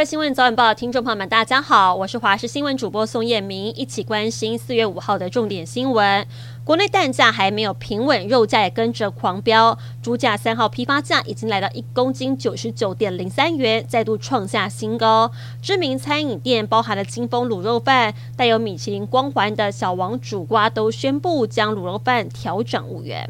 位新闻早晚报的听众朋友们，大家好，我是华视新闻主播宋燕明，一起关心四月五号的重点新闻。国内蛋价还没有平稳，肉价也跟着狂飙。猪价三号批发价已经来到一公斤九十九点零三元，再度创下新高。知名餐饮店包含了金峰卤肉饭、带有米其林光环的小王煮瓜，都宣布将卤肉饭调涨五元。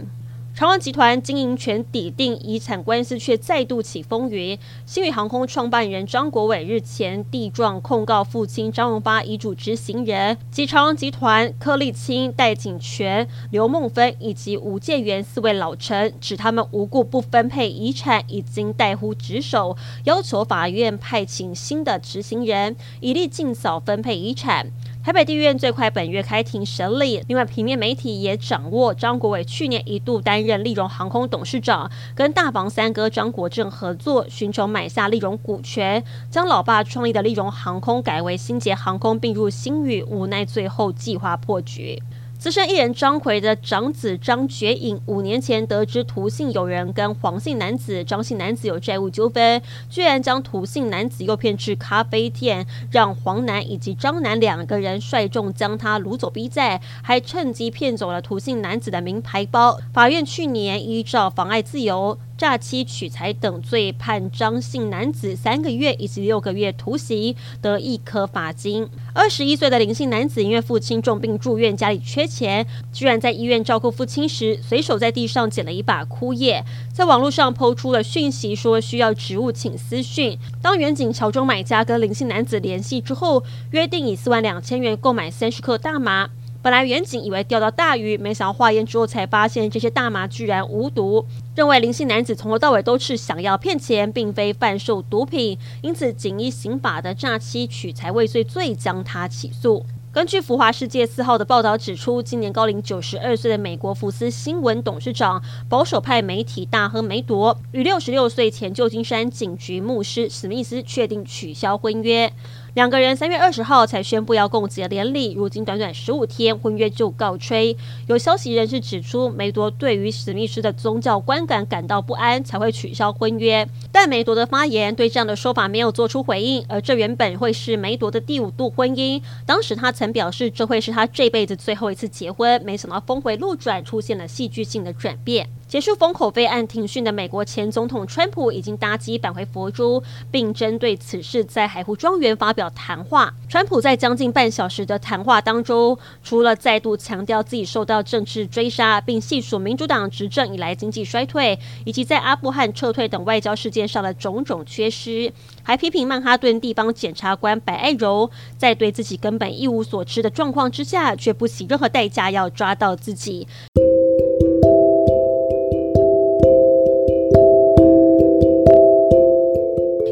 长荣集团经营权抵定遗产官司却再度起风云。新宇航空创办人张国伟日前递状控告父亲张荣发遗嘱执行人及长荣集团柯立青、戴景全、刘梦芬以及吴建元四位老臣，指他们无故不分配遗产，已经怠忽职守，要求法院派请新的执行人，以利尽早分配遗产。台北地院最快本月开庭审理。另外，平面媒体也掌握张国伟去年一度担任利荣航空董事长，跟大房三哥张国正合作，寻求买下利荣股权，将老爸创立的利荣航空改为新捷航空，并入新宇，无奈最后计划破局。资深艺人张奎的长子张觉颖五年前得知涂姓友人跟黄姓男子张姓男子有债务纠纷，居然将涂姓男子诱骗至咖啡店，让黄男以及张男两个人率众将他掳走逼债，还趁机骗走了涂姓男子的名牌包。法院去年依照妨碍自由。诈欺取财等罪，判张姓男子三个月以及六个月徒刑，得一颗罚金。二十一岁的林姓男子因为父亲重病住院，家里缺钱，居然在医院照顾父亲时，随手在地上捡了一把枯叶，在网络上抛出了讯息，说需要植物请私讯。当远景乔装买家跟林姓男子联系之后，约定以四万两千元购买三十克大麻。本来远景以为钓到大鱼，没想到化验之后才发现这些大麻居然无毒，认为林姓男子从头到尾都是想要骗钱，并非贩售毒品，因此仅依刑法的诈欺取财未遂罪将他起诉。根据浮华世界四号的报道指出，今年高龄九十二岁的美国福斯新闻董事长、保守派媒体大亨梅铎与六十六岁前旧金山警局牧师史密斯确定取消婚约。两个人三月二十号才宣布要共结连理，如今短短十五天，婚约就告吹。有消息人士指出，梅铎对于史密斯的宗教观感感到不安，才会取消婚约。但梅铎的发言对这样的说法没有做出回应，而这原本会是梅铎的第五度婚姻。当时他曾表示，这会是他这辈子最后一次结婚。没想到峰回路转，出现了戏剧性的转变。结束封口费案庭讯的美国前总统川普已经搭机返回佛州，并针对此事在海湖庄园发表谈话。川普在将近半小时的谈话当中，除了再度强调自己受到政治追杀，并细数民主党执政以来经济衰退以及在阿富汗撤退等外交事件上的种种缺失，还批评曼哈顿地方检察官白爱柔在对自己根本一无所知的状况之下，却不惜任何代价要抓到自己。